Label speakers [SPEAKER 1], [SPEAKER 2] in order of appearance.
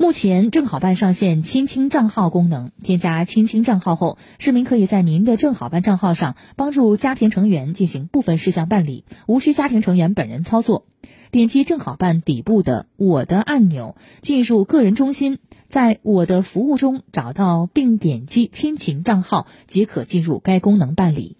[SPEAKER 1] 目前正好办上线亲亲账号功能，添加亲亲账号后，市民可以在您的正好办账号上帮助家庭成员进行部分事项办理，无需家庭成员本人操作。点击正好办底部的我的按钮，进入个人中心，在我的服务中找到并点击亲情账号即可进入该功能办理。